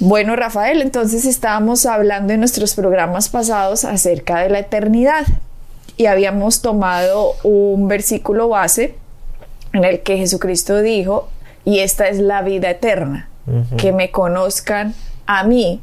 Bueno, Rafael, entonces estábamos hablando en nuestros programas pasados acerca de la eternidad y habíamos tomado un versículo base en el que Jesucristo dijo, y esta es la vida eterna, que me conozcan a mí,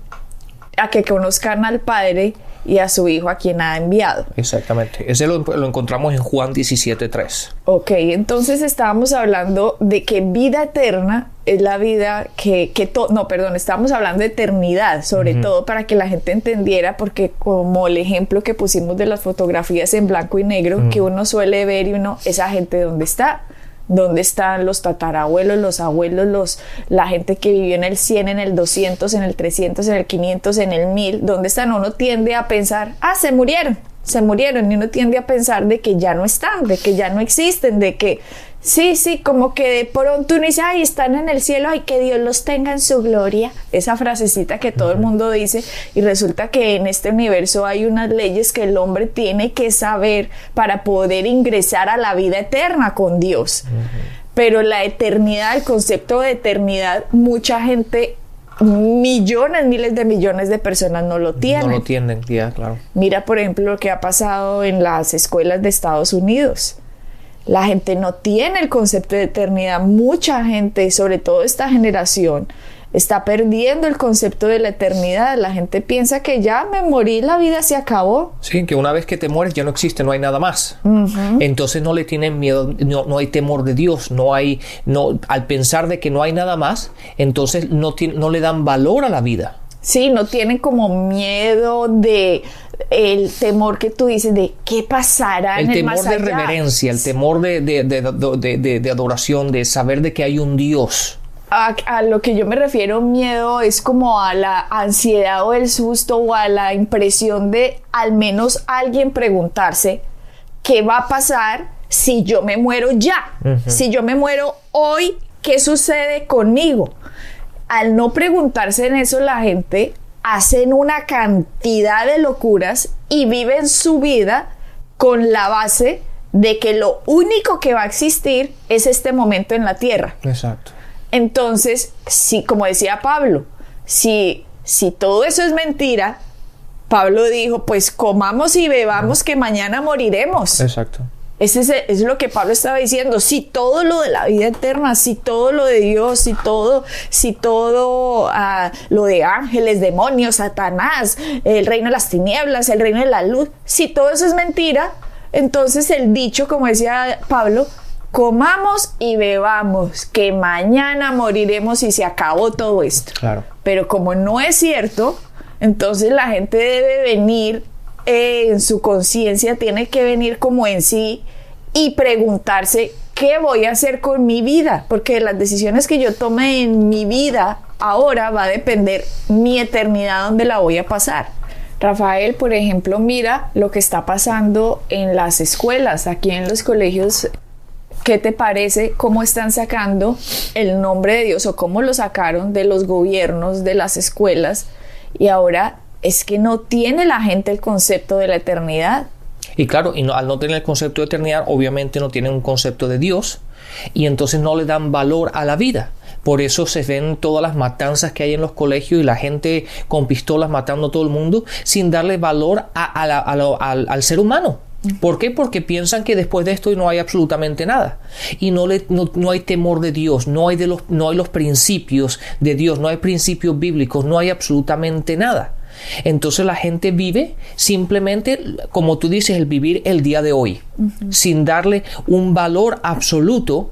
a que conozcan al Padre y a su Hijo a quien ha enviado. Exactamente. Ese lo, encontramos en Juan 17.3. Ok, entonces estábamos hablando de que vida eterna es la vida que, que no, perdón, estábamos hablando de eternidad, sobre todo para que la gente entendiera, porque como el ejemplo que pusimos de las fotografías en blanco y negro, que uno suele ver y uno, esa gente dónde está, ¿Dónde están los tatarabuelos, los abuelos, los, la gente que vivió en el 100, en el 200, en el 300, en el 500, en el 1000? ¿Dónde están? Uno tiende a pensar, ah, se murieron, se murieron. Y uno tiende a pensar de que ya no están, de que ya no existen, de que Sí, sí, como que de pronto uno dice, ay, están en el cielo, ay, que Dios los tenga en su gloria. Esa frasecita que todo el mundo dice y resulta que en este universo hay unas leyes que el hombre tiene que saber para poder ingresar a la vida eterna con Dios. Pero la eternidad, el concepto de eternidad, mucha gente millones, miles de millones de personas no lo tienen. No lo tienen, ya, claro. Mira, por ejemplo, lo que ha pasado en las escuelas de Estados Unidos. La gente no tiene el concepto de eternidad. Mucha gente, sobre todo esta generación, está perdiendo el concepto de la eternidad. La gente piensa que ya me morí, la vida se acabó. Sí, que una vez que te mueres ya no existe, no hay nada más. Entonces no le tienen miedo, no, hay temor de Dios, no hay, no, al pensar de que no hay nada más, entonces no, no le dan valor a la vida. Sí, no tienen como miedo de el temor que tú dices de qué pasará el en el temor de reverencia, el temor de, de, adoración, de saber de que hay un Dios. A, a, lo que yo me refiero miedo es como a la ansiedad o el susto o a la impresión de al menos alguien preguntarse qué va a pasar si yo me muero ya, si yo me muero hoy, ¿qué sucede conmigo? Al no preguntarse en eso la gente hacen una cantidad de locuras y viven su vida con la base de que lo único que va a existir es este momento en la tierra. Exacto. Entonces, si, como decía Pablo, si, si todo eso es mentira, Pablo dijo, pues comamos y bebamos que mañana moriremos. Exacto. Ese es, lo que Pablo estaba diciendo. Si todo lo de la vida eterna, si todo lo de Dios, si todo, si todo ah, lo de ángeles, demonios, Satanás, el reino de las tinieblas, el reino de la luz, si todo eso es mentira, entonces el dicho, como decía Pablo, comamos y bebamos, que mañana moriremos y se acabó todo esto. Claro. Pero como no es cierto, entonces la gente debe venir en su conciencia tiene que venir como en sí y preguntarse qué voy a hacer con mi vida, porque las decisiones que yo tome en mi vida ahora va a depender mi eternidad donde la voy a pasar. Rafael, por ejemplo, mira lo que está pasando en las escuelas, aquí en los colegios. ¿Qué te parece cómo están sacando el nombre de Dios o cómo lo sacaron de los gobiernos, de las escuelas? Y ahora es que no tiene la gente el concepto de la eternidad. Y claro, y al no tener el concepto de eternidad, obviamente no tienen un concepto de Dios y entonces no le dan valor a la vida. Por eso se ven todas las matanzas que hay en los colegios y la gente con pistolas matando a todo el mundo sin darle valor al, ser humano. ¿Por qué? Porque piensan que después de esto no hay absolutamente nada. Y no, le, no, hay temor de Dios, no hay, de los, no hay los principios de Dios, no hay principios bíblicos, no hay absolutamente nada. Entonces la gente vive simplemente, como tú dices, el vivir el día de hoy, sin darle un valor absoluto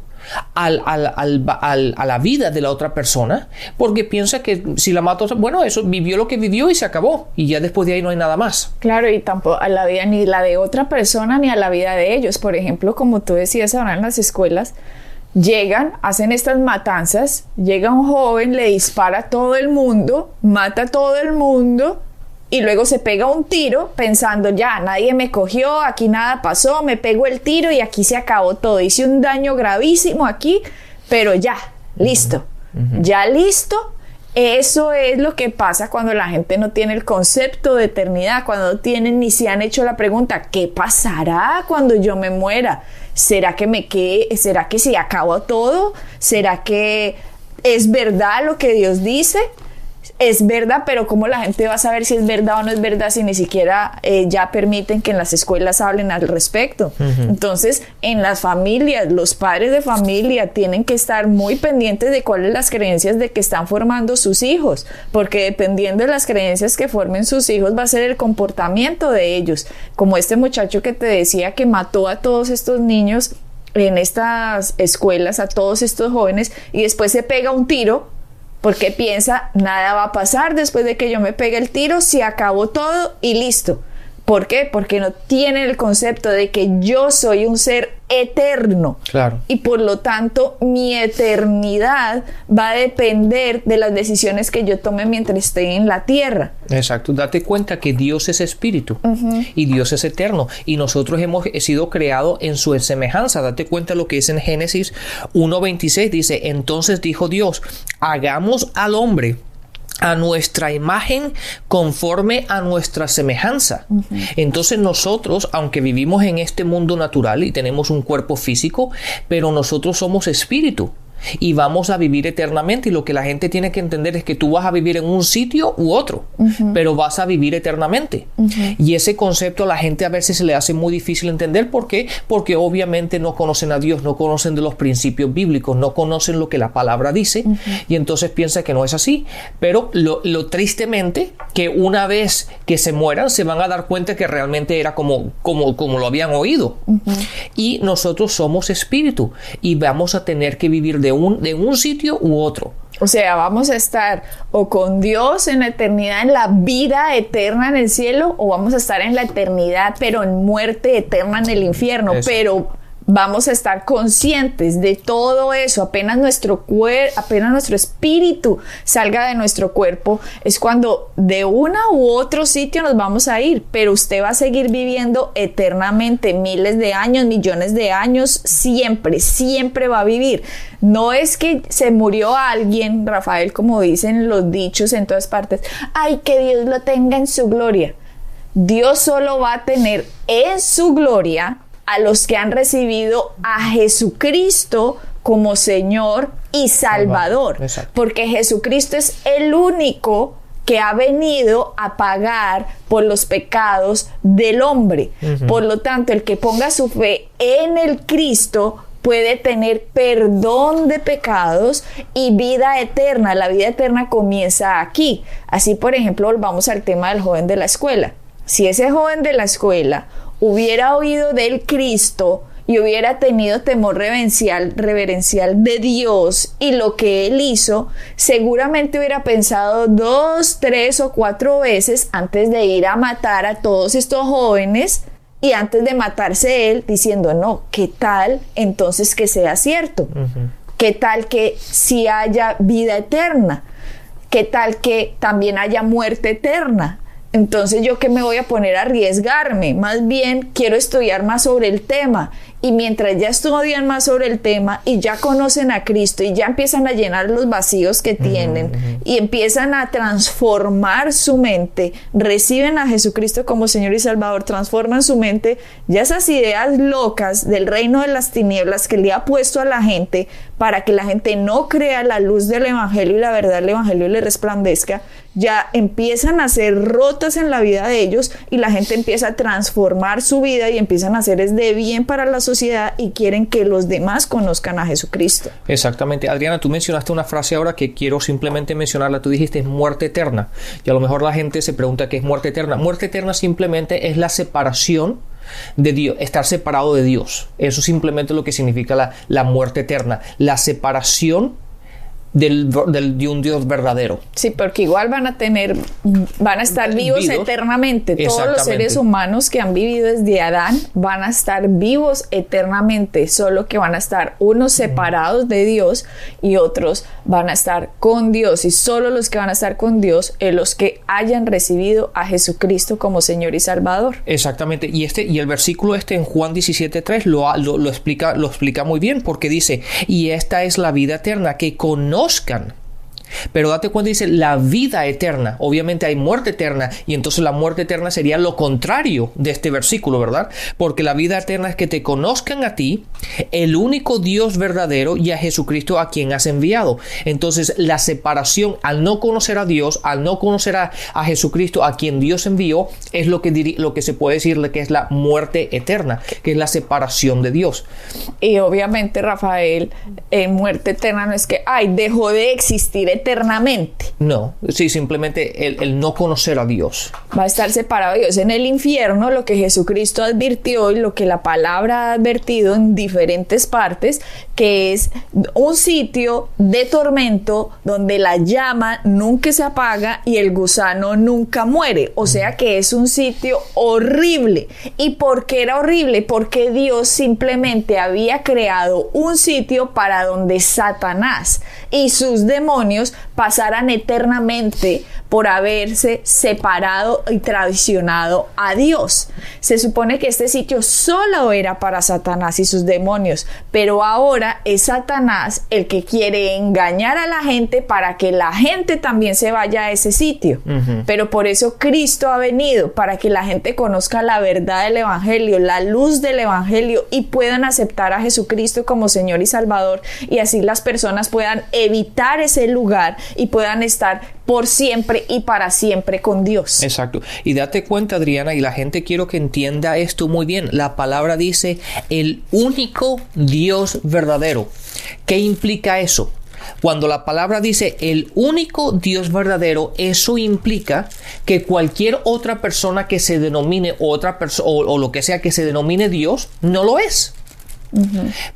al, a la vida de la otra persona, porque piensa que si la mato, bueno, eso vivió lo que vivió y se acabó, y ya después de ahí no hay nada más. Claro, y tampoco a la vida ni la de otra persona ni a la vida de ellos. Por ejemplo, como tú decías ahora en las escuelas, llegan, hacen estas matanzas, llega un joven, le dispara a todo el mundo, mata a todo el mundo y luego se pega un tiro pensando ya, nadie me cogió, aquí nada pasó, me pego el tiro y aquí se acabó todo. Hice un daño gravísimo aquí, pero ya, listo. Ya listo. Eso es lo que pasa cuando la gente no tiene el concepto de eternidad, cuando no tienen ni se han hecho la pregunta, ¿qué pasará cuando yo me muera? ¿Será que me quede? ¿Será que se acabó todo? ¿Será que es verdad lo que Dios dice? Es verdad, pero ¿cómo la gente va a saber si es verdad o no es verdad si ni siquiera eh, ya permiten que en las escuelas hablen al respecto? Entonces, en las familias, los padres de familia tienen que estar muy pendientes de cuáles las creencias de que están formando sus hijos, porque dependiendo de las creencias que formen sus hijos va a ser el comportamiento de ellos, como este muchacho que te decía que mató a todos estos niños en estas escuelas, a todos estos jóvenes, y después se pega un tiro porque piensa, nada va a pasar después de que yo me pegue el tiro, se acabó todo y listo. ¿Por qué? Porque no tiene el concepto de que yo soy un ser eterno. Claro. Y por lo tanto, mi eternidad va a depender de las decisiones que yo tome mientras esté en la tierra. Exacto. Date cuenta que Dios es espíritu y Dios es eterno. Y nosotros hemos sido creados en su semejanza. Date cuenta lo que es en Génesis 1.26. Dice, entonces dijo Dios, hagamos al hombre a nuestra imagen conforme a nuestra semejanza. Entonces nosotros, aunque vivimos en este mundo natural y tenemos un cuerpo físico, pero nosotros somos espíritu y vamos a vivir eternamente. Y lo que la gente tiene que entender es que tú vas a vivir en un sitio u otro, pero vas a vivir eternamente. Y ese concepto a la gente a veces se le hace muy difícil entender. ¿Por qué? Porque obviamente no conocen a Dios, no conocen de los principios bíblicos, no conocen lo que la palabra dice y entonces piensa que no es así. Pero lo, tristemente que una vez que se mueran se van a dar cuenta que realmente era como, como, como lo habían oído. Y nosotros somos espíritu y vamos a tener que vivir de un, de un sitio u otro. O sea, vamos a estar o con Dios en la eternidad, en la vida eterna en el cielo, o vamos a estar en la eternidad, pero en muerte eterna en el infierno. Pero vamos a estar conscientes de todo eso, apenas nuestro cuerpo, apenas nuestro espíritu salga de nuestro cuerpo, es cuando de una u otro sitio nos vamos a ir, pero usted va a seguir viviendo eternamente, miles de años, millones de años, siempre, siempre va a vivir. No es que se murió alguien, Rafael, como dicen los dichos en todas partes, ay, que Dios lo tenga en su gloria. Dios solo va a tener en su gloria a los que han recibido a Jesucristo como Señor y Salvador. Porque Jesucristo es el único que ha venido a pagar por los pecados del hombre. Por lo tanto, el que ponga su fe en el Cristo puede tener perdón de pecados y vida eterna. La vida eterna comienza aquí. Así, por ejemplo, volvamos al tema del joven de la escuela. Si ese joven de la escuela hubiera oído del Cristo y hubiera tenido temor reverencial, reverencial de Dios y lo que él hizo, seguramente hubiera pensado dos, tres o cuatro veces antes de ir a matar a todos estos jóvenes y antes de matarse él diciendo, no, ¿qué tal entonces que sea cierto? ¿Qué tal que si haya vida eterna? ¿Qué tal que también haya muerte eterna? Entonces yo que me voy a poner a arriesgarme, más bien quiero estudiar más sobre el tema. Y mientras ya estudian más sobre el tema y ya conocen a Cristo y ya empiezan a llenar los vacíos que tienen y empiezan a transformar su mente, reciben a Jesucristo como Señor y Salvador, transforman su mente, ya esas ideas locas del reino de las tinieblas que le ha puesto a la gente para que la gente no crea la luz del Evangelio y la verdad del Evangelio le resplandezca, ya empiezan a ser rotas en la vida de ellos y la gente empieza a transformar su vida y empiezan a hacer es de bien para la sociedad y quieren que los demás conozcan a Jesucristo. Exactamente. Adriana, tú mencionaste una frase ahora que quiero simplemente mencionarla. Tú dijiste es muerte eterna. Y a lo mejor la gente se pregunta qué es muerte eterna. Muerte eterna simplemente es la separación de Dios, estar separado de Dios. Eso simplemente es lo que significa la, la muerte eterna. La separación del, del- de un Dios verdadero. Sí, porque igual van a tener, van a estar vivos Vivos. eternamente. Todos los seres humanos que han vivido desde Adán van a estar vivos eternamente, solo que van a estar unos separados de Dios y otros van a estar con Dios. Y solo los que van a estar con Dios es los que hayan recibido a Jesucristo como Señor y Salvador. Exactamente. Y este y el versículo este en Juan 17:3 lo, ha- lo, lo explica lo explica muy bien porque dice, "Y esta es la vida eterna que conozcan." Pero date cuenta, dice la vida eterna. Obviamente hay muerte eterna y entonces la muerte eterna sería lo contrario de este versículo, ¿verdad? Porque la vida eterna es que te conozcan a ti, el único Dios verdadero y a Jesucristo a quien has enviado. Entonces la separación al no conocer a Dios, al no conocer a, a Jesucristo a quien Dios envió, es lo que, lo que se puede decirle que es la muerte eterna, que es la separación de Dios. Y obviamente, Rafael, en muerte eterna no es que, ay, dejó de existir eternamente. No, sí, simplemente el, el no conocer a Dios. Va a estar separado de Dios. En el infierno, lo que Jesucristo advirtió y lo que la palabra ha advertido en diferentes partes, que es un sitio de tormento donde la llama nunca se apaga y el gusano nunca muere. O sea que es un sitio horrible. ¿Y por qué era horrible? Porque Dios simplemente había creado un sitio para donde Satanás y sus demonios pasaran eternamente por haberse separado y traicionado a Dios. Se supone que este sitio solo era para Satanás y sus demonios, pero ahora es Satanás el que quiere engañar a la gente para que la gente también se vaya a ese sitio. Pero por eso Cristo ha venido, para que la gente conozca la verdad del Evangelio, la luz del Evangelio y puedan aceptar a Jesucristo como Señor y Salvador y así las personas puedan evitar ese lugar y puedan estar por siempre y para siempre con Dios. Exacto. Y date cuenta, Adriana, y la gente quiero que entienda esto muy bien. La palabra dice el único Dios verdadero. ¿Qué implica eso? Cuando la palabra dice el único Dios verdadero, eso implica que cualquier otra persona que se denomine otra persona o, o lo que sea que se denomine Dios no lo es.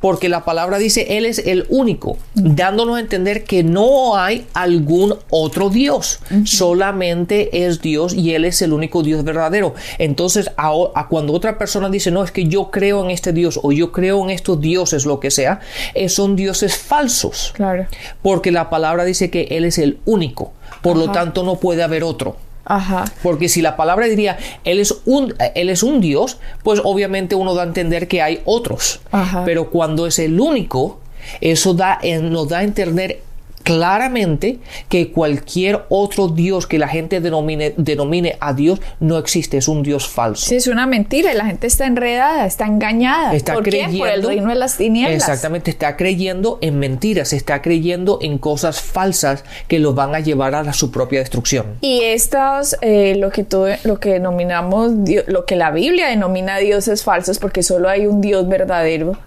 Porque la palabra dice, Él es el único, dándonos a entender que no hay algún otro Dios, solamente es Dios y Él es el único Dios verdadero. Entonces, a, a cuando otra persona dice, no, es que yo creo en este Dios o yo creo en estos dioses, lo que sea, eh, son dioses falsos. Claro. Porque la palabra dice que Él es el único, por lo tanto no puede haber otro. Ajá. Porque si la palabra diría él es un él es un Dios, pues obviamente uno da a entender que hay otros. Ajá. Pero cuando es el único, eso da nos da a entender claramente que cualquier otro Dios que la gente denomine, denomine a Dios no existe, es un Dios falso. Sí, es una mentira y la gente está enredada, está engañada. Está ¿Por creyendo? Por el reino de las tinieblas. Exactamente, está creyendo en mentiras, está creyendo en cosas falsas que los van a llevar a la- su propia destrucción. Y estos, eh, lo que tú, lo que denominamos, lo que la Biblia denomina dioses falsos, porque solo hay un Dios verdadero.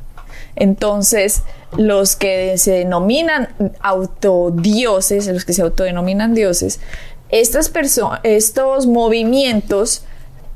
Entonces, los que se denominan autodioses, los que se autodenominan dioses, estas estos movimientos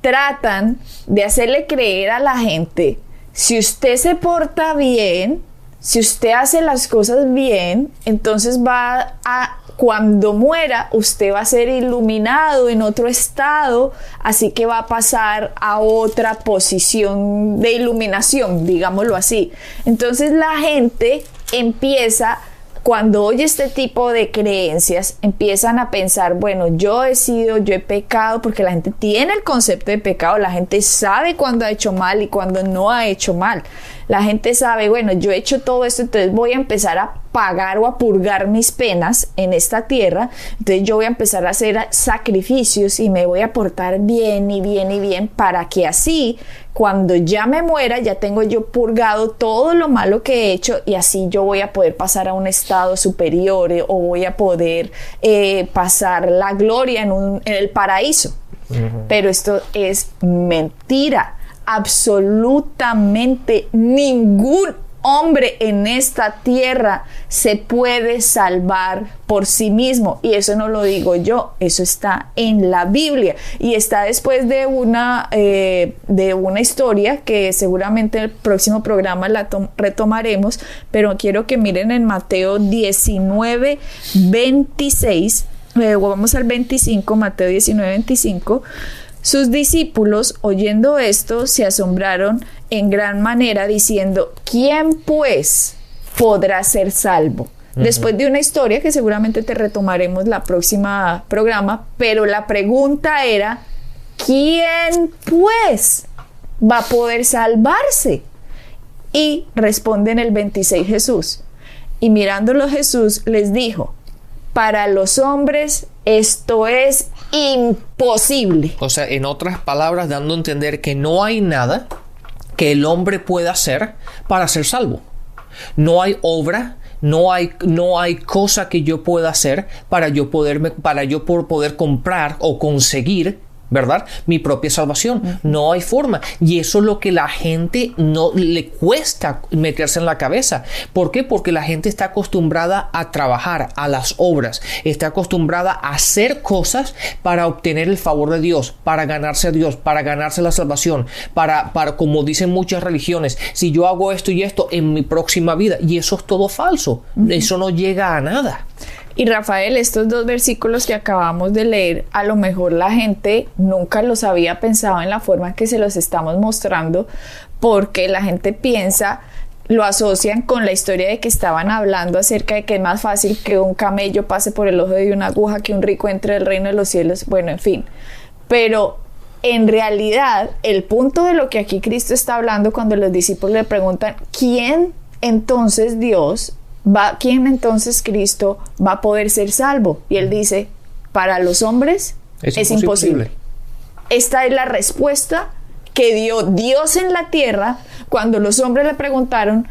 tratan de hacerle creer a la gente, si usted se porta bien, si usted hace las cosas bien, entonces va a, cuando muera, usted va a ser iluminado en otro estado, así que va a pasar a otra posición de iluminación, digámoslo así. Entonces la gente empieza cuando oye este tipo de creencias, empiezan a pensar, bueno, yo he sido, yo he pecado, porque la gente tiene el concepto de pecado, la gente sabe cuando ha hecho mal y cuando no ha hecho mal. La gente sabe, bueno, yo he hecho todo esto, entonces voy a empezar a pagar o a purgar mis penas en esta tierra, entonces yo voy a empezar a hacer sacrificios y me voy a portar bien y bien y bien para que así cuando ya me muera ya tengo yo purgado todo lo malo que he hecho y así yo voy a poder pasar a un estado superior eh, o voy a poder eh, pasar la gloria en, un- en el paraíso. Pero esto es mentira. Absolutamente ningún hombre en esta tierra se puede salvar por sí mismo. Y eso no lo digo yo, eso está en la Biblia. Y está después de una, eh, de una historia que seguramente en el próximo programa la retomaremos, pero quiero que miren en Mateo 19, 26. Luego vamos al 25, Mateo 19, 25 sus discípulos, oyendo esto, se asombraron en gran manera, diciendo, ¿quién pues podrá ser salvo? Después de una historia que seguramente te retomaremos la próxima programa, pero la pregunta era, ¿quién pues va a poder salvarse? Y responde en el 26 Jesús. Y mirándolo Jesús les dijo, para los hombres esto es imposible. O sea, en otras palabras, dando a entender que no hay nada que el hombre pueda hacer para ser salvo. No hay obra, no hay, no hay cosa que yo pueda hacer para yo poderme, para yo poder comprar o conseguir ¿verdad? Mi propia salvación. No hay forma. Y eso es lo que la gente no le cuesta meterse en la cabeza. ¿Por qué? Porque la gente está acostumbrada a trabajar, a las obras, está acostumbrada a hacer cosas para obtener el favor de Dios, para ganarse a Dios, para ganarse la salvación, para, para como dicen muchas religiones, si yo hago esto y esto en mi próxima vida, y eso es todo falso, eso no llega a nada. Y Rafael, estos dos versículos que acabamos de leer, a lo mejor la gente nunca los había pensado en la forma que se los estamos mostrando, porque la gente piensa, lo asocian con la historia de que estaban hablando acerca de que es más fácil que un camello pase por el ojo de una aguja que un rico entre el reino de los cielos, bueno, en fin. Pero en realidad, el punto de lo que aquí Cristo está hablando cuando los discípulos le preguntan, ¿quién entonces Dios va, ¿quién entonces Cristo va a poder ser salvo? Y él dice, para los hombres es, imposible. Esta es la respuesta que dio Dios en la tierra cuando los hombres le preguntaron,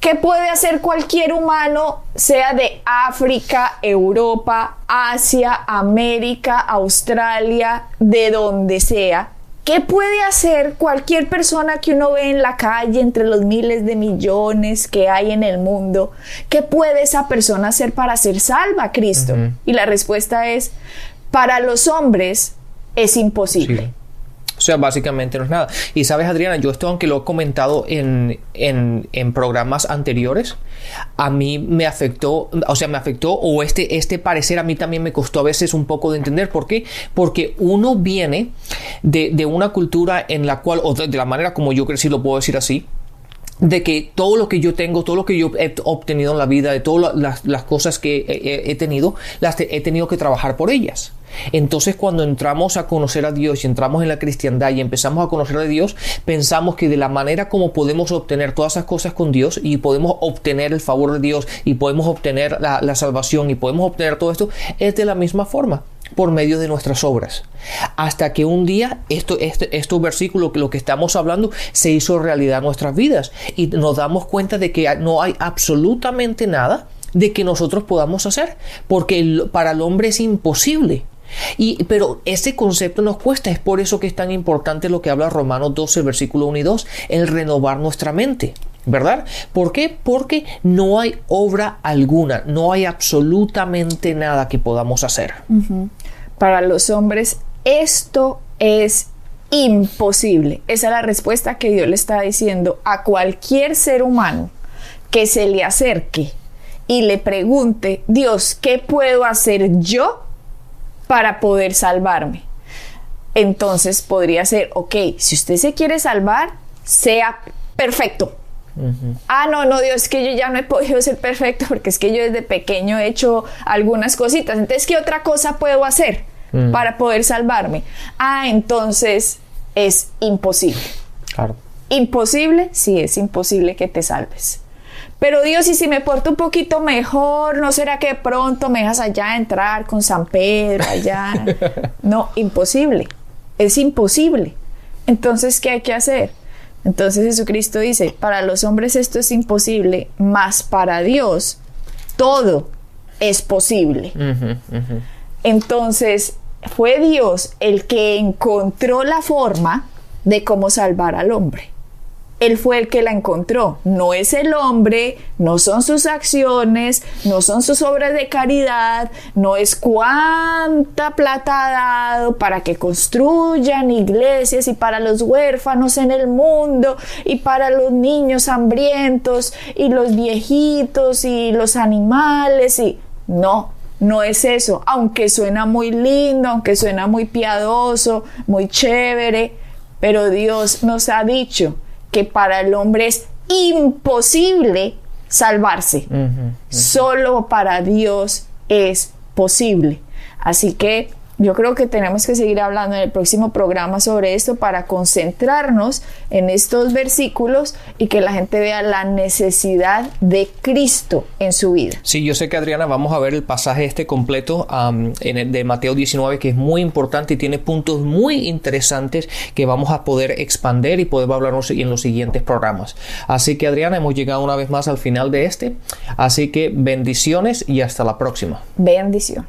¿qué puede hacer cualquier humano, sea de África, Europa, Asia, América, Australia, de donde sea? ¿Qué puede hacer cualquier persona que uno ve en la calle entre los miles de millones que hay en el mundo? ¿Qué puede esa persona hacer para ser salva, Cristo? Y la respuesta es, para los hombres es imposible. Sea, básicamente no es nada. Y sabes, Adriana, yo esto, aunque lo he comentado en, en, programas anteriores, a mí me afectó, o sea, me afectó, o este, este parecer a mí también me costó a veces un poco de entender. ¿Por qué? Porque uno viene de, de una cultura en la cual, o de, la manera como yo crecí, lo puedo decir así, de que todo lo que yo tengo, todo lo que yo he obtenido en la vida, de todas las, las cosas que he, he, tenido, las he tenido que trabajar por ellas. Entonces cuando entramos a conocer a Dios y entramos en la cristiandad y empezamos a conocer a Dios, pensamos que de la manera como podemos obtener todas esas cosas con Dios y podemos obtener el favor de Dios y podemos obtener la, salvación y podemos obtener todo esto, es de la misma forma por medio de nuestras obras. Hasta que un día esto, este, estos versículos, lo que estamos hablando, se hizo realidad en nuestras vidas y nos damos cuenta de que no hay absolutamente nada de que nosotros podamos hacer, porque para el hombre es imposible. Y, pero ese concepto nos cuesta, es por eso que es tan importante lo que habla Romanos 12, versículo 1 y 2, el renovar nuestra mente. ¿Verdad? ¿Por qué? Porque no hay obra alguna, no hay absolutamente nada que podamos hacer. Para los hombres esto es imposible. Esa es la respuesta que Dios le está diciendo a cualquier ser humano que se le acerque y le pregunte, Dios, ¿qué puedo hacer yo para poder salvarme. Entonces podría ser, ok, si usted se quiere salvar, sea perfecto. Ah, no, no, Dios, es que yo ya no he podido ser perfecto porque es que yo desde pequeño he hecho algunas cositas. Entonces, ¿qué otra cosa puedo hacer para poder salvarme? Ah, entonces es imposible. Claro. Imposible, sí, es imposible que te salves. Pero Dios, y si me porto un poquito mejor, ¿no será que pronto me dejas allá entrar con San Pedro allá? no, imposible. Es imposible. Entonces, ¿qué hay que hacer? Entonces Jesucristo dice, para los hombres esto es imposible, mas para Dios todo es posible. Entonces, fue Dios el que encontró la forma de cómo salvar al hombre. Él fue el que la encontró. No es el hombre, no son sus acciones, no son sus obras de caridad, no es cuánta plata ha dado para que construyan iglesias y para los huérfanos en el mundo y para los niños hambrientos y los viejitos y los animales y no. No es eso, aunque suena muy lindo, aunque suena muy piadoso, muy chévere, pero Dios nos ha dicho que para el hombre es imposible salvarse. Solo para Dios es posible. Así que yo creo que tenemos que seguir hablando en el próximo programa sobre esto para concentrarnos en estos versículos y que la gente vea la necesidad de Cristo en su vida. Sí, yo sé que Adriana, vamos a ver el pasaje este completo en el de Mateo 19 que es muy importante y tiene puntos muy interesantes que vamos a poder expander y poder hablar en los siguientes programas. Así que Adriana, hemos llegado una vez más al final de este. Así que bendiciones y hasta la próxima. Bendiciones.